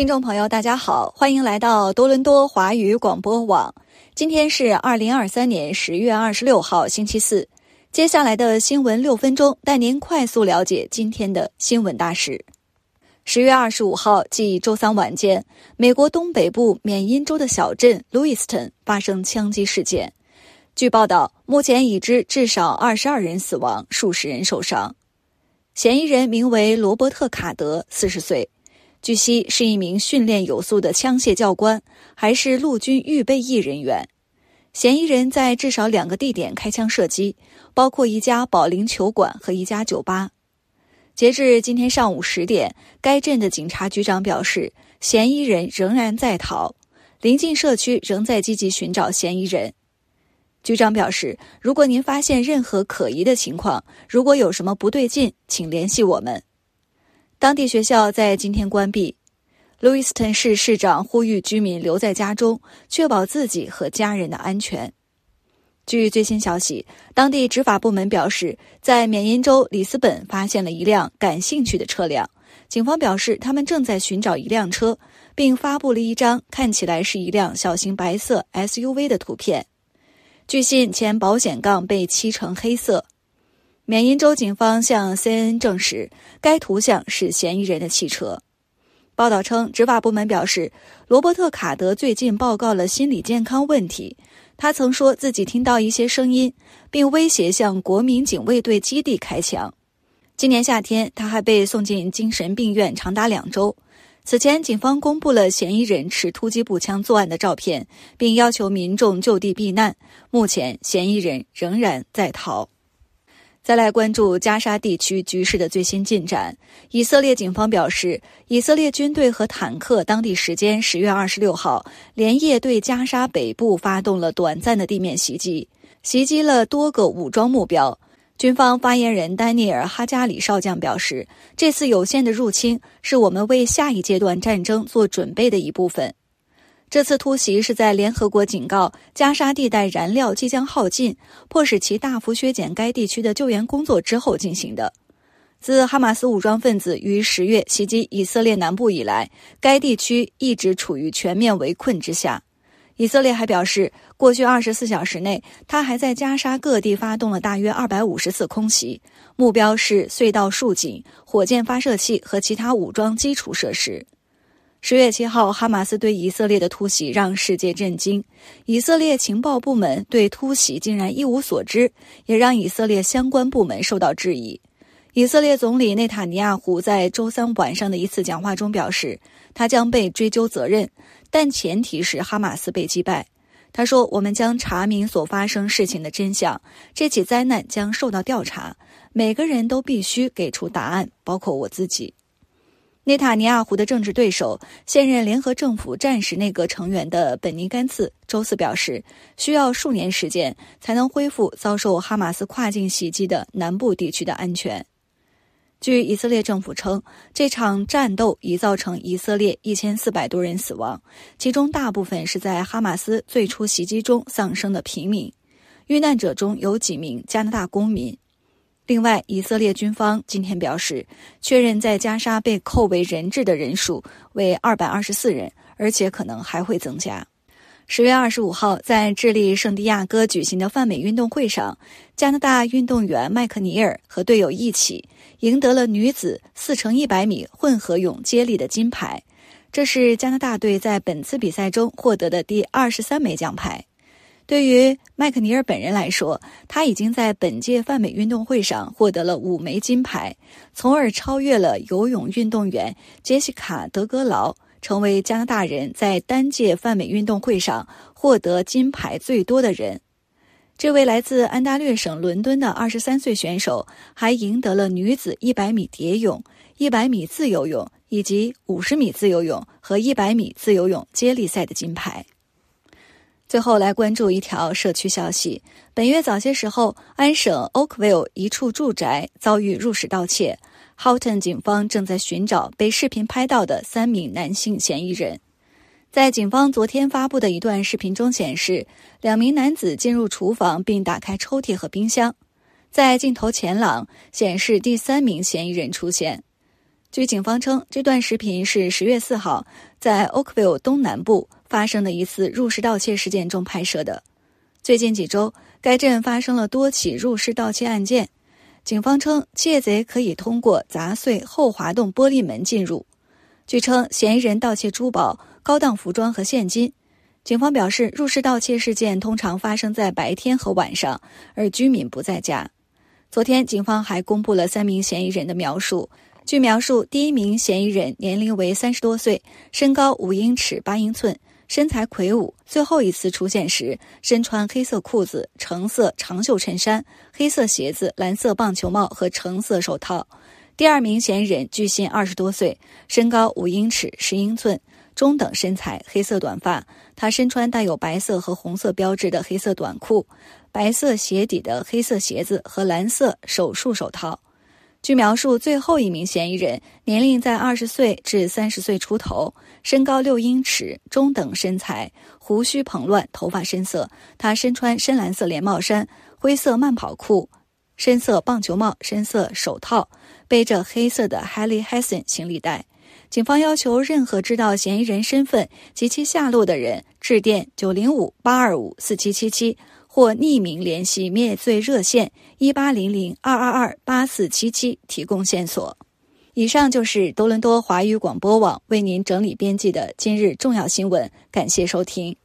听众朋友，大家好，欢迎来到多伦多华语广播网。今天是二零二三年十月二十六号，星期四。接下来的新闻六分钟，带您快速了解今天的新闻大事。十月二十五号，即周三晚间，美国东北部缅因州的小镇路易斯顿发生枪击事件。据报道，目前已知至少二十二人死亡，数十人受伤。嫌疑人名为罗伯特·卡德，四十岁。据悉是一名训练有素的枪械教官，还是陆军预备役人员。嫌疑人在至少两个地点开枪射击，包括一家保龄球馆和一家酒吧。截至今天上午十点，该镇的警察局长表示，嫌疑人仍然在逃，临近社区仍在积极寻找嫌疑人。局长表示，如果您发现任何可疑的情况，如果有什么不对劲，请联系我们。当地学校在今天关闭。路易斯顿市市长呼吁居民留在家中，确保自己和家人的安全。据最新消息，当地执法部门表示，在缅因州里斯本发现了一辆感兴趣的车辆。警方表示，他们正在寻找一辆车，并发布了一张看起来是一辆小型白色 SUV 的图片。据信前保险杠被漆成黑色。缅因州警方向 CNN 证实，该图像是嫌疑人的汽车。报道称，执法部门表示，罗伯特·卡德最近报告了心理健康问题。他曾说自己听到一些声音，并威胁向国民警卫队基地开枪。今年夏天，他还被送进精神病院长达两周。此前，警方公布了嫌疑人持突击步枪作案的照片，并要求民众就地避难。目前，嫌疑人仍然在逃。再来关注加沙地区局势的最新进展。以色列警方表示，以色列军队和坦克当地时间十月二十六号连夜对加沙北部发动了短暂的地面袭击，袭击了多个武装目标。军方发言人丹尼尔·哈加里少将表示，这次有限的入侵是我们为下一阶段战争做准备的一部分。这次突袭是在联合国警告加沙地带燃料即将耗尽，迫使其大幅削减该地区的救援工作之后进行的。自哈马斯武装分子于十月袭击以色列南部以来，该地区一直处于全面围困之下。以色列还表示，过去二十四小时内，他还在加沙各地发动了大约二百五十次空袭，目标是隧道竖井、火箭发射器和其他武装基础设施。十月七号，哈马斯对以色列的突袭让世界震惊。以色列情报部门对突袭竟然一无所知，也让以色列相关部门受到质疑。以色列总理内塔尼亚胡在周三晚上的一次讲话中表示，他将被追究责任，但前提是哈马斯被击败。他说：“我们将查明所发生事情的真相，这起灾难将受到调查，每个人都必须给出答案，包括我自己。”内塔尼亚胡的政治对手、现任联合政府战时内阁成员的本尼甘茨周四表示，需要数年时间才能恢复遭受哈马斯跨境袭击的南部地区的安全。据以色列政府称，这场战斗已造成以色列一千四百多人死亡，其中大部分是在哈马斯最初袭击中丧生的平民。遇难者中有几名加拿大公民。另外，以色列军方今天表示，确认在加沙被扣为人质的人数为二百二十四人，而且可能还会增加。十月二十五号，在智利圣地亚哥举行的泛美运动会上，加拿大运动员麦克尼尔和队友一起赢得了女子四乘一百米混合泳接力的金牌，这是加拿大队在本次比赛中获得的第二十三枚奖牌。对于麦克尼尔本人来说，他已经在本届泛美运动会上获得了五枚金牌，从而超越了游泳运动员杰西卡·德格劳，成为加拿大人在单届泛美运动会上获得金牌最多的人。这位来自安大略省伦敦的二十三岁选手还赢得了女子一百米蝶泳、一百米自由泳以及五十米自由泳和一百米自由泳接力赛的金牌。最后来关注一条社区消息：本月早些时候，安省 Oakville 一处住宅遭遇入室盗窃，Houghton 警方正在寻找被视频拍到的三名男性嫌疑人。在警方昨天发布的一段视频中显示，两名男子进入厨房并打开抽屉和冰箱。在镜头前朗显示第三名嫌疑人出现。据警方称，这段视频是十月四号在 Oakville 东南部发生的一次入室盗窃事件中拍摄的。最近几周，该镇发生了多起入室盗窃案件。警方称，窃贼可以通过砸碎后滑动玻璃门进入。据称，嫌疑人盗窃珠宝、高档服装和现金。警方表示，入室盗窃事件通常发生在白天和晚上，而居民不在家。昨天，警方还公布了三名嫌疑人的描述。据描述，第一名嫌疑人年龄为三十多岁，身高五英尺八英寸。身材魁梧，最后一次出现时身穿黑色裤子、橙色长袖衬衫、黑色鞋子、蓝色棒球帽和橙色手套。第二名嫌疑人据信二十多岁，身高五英尺十英寸，中等身材，黑色短发。他身穿带有白色和红色标志的黑色短裤、白色鞋底的黑色鞋子和蓝色手术手套。据描述，最后一名嫌疑人年龄在二十岁至三十岁出头，身高六英尺，中等身材，胡须蓬乱，头发深色。他身穿深蓝色连帽衫、灰色慢跑裤、深色棒球帽、深色手套，背着黑色的 Harley Hasson 行李袋。警方要求任何知道嫌疑人身份及其下落的人致电九零五八二五四七七七。或匿名联系灭罪热线一八零零二二二八四七七提供线索。以上就是多伦多华语广播网为您整理编辑的今日重要新闻，感谢收听。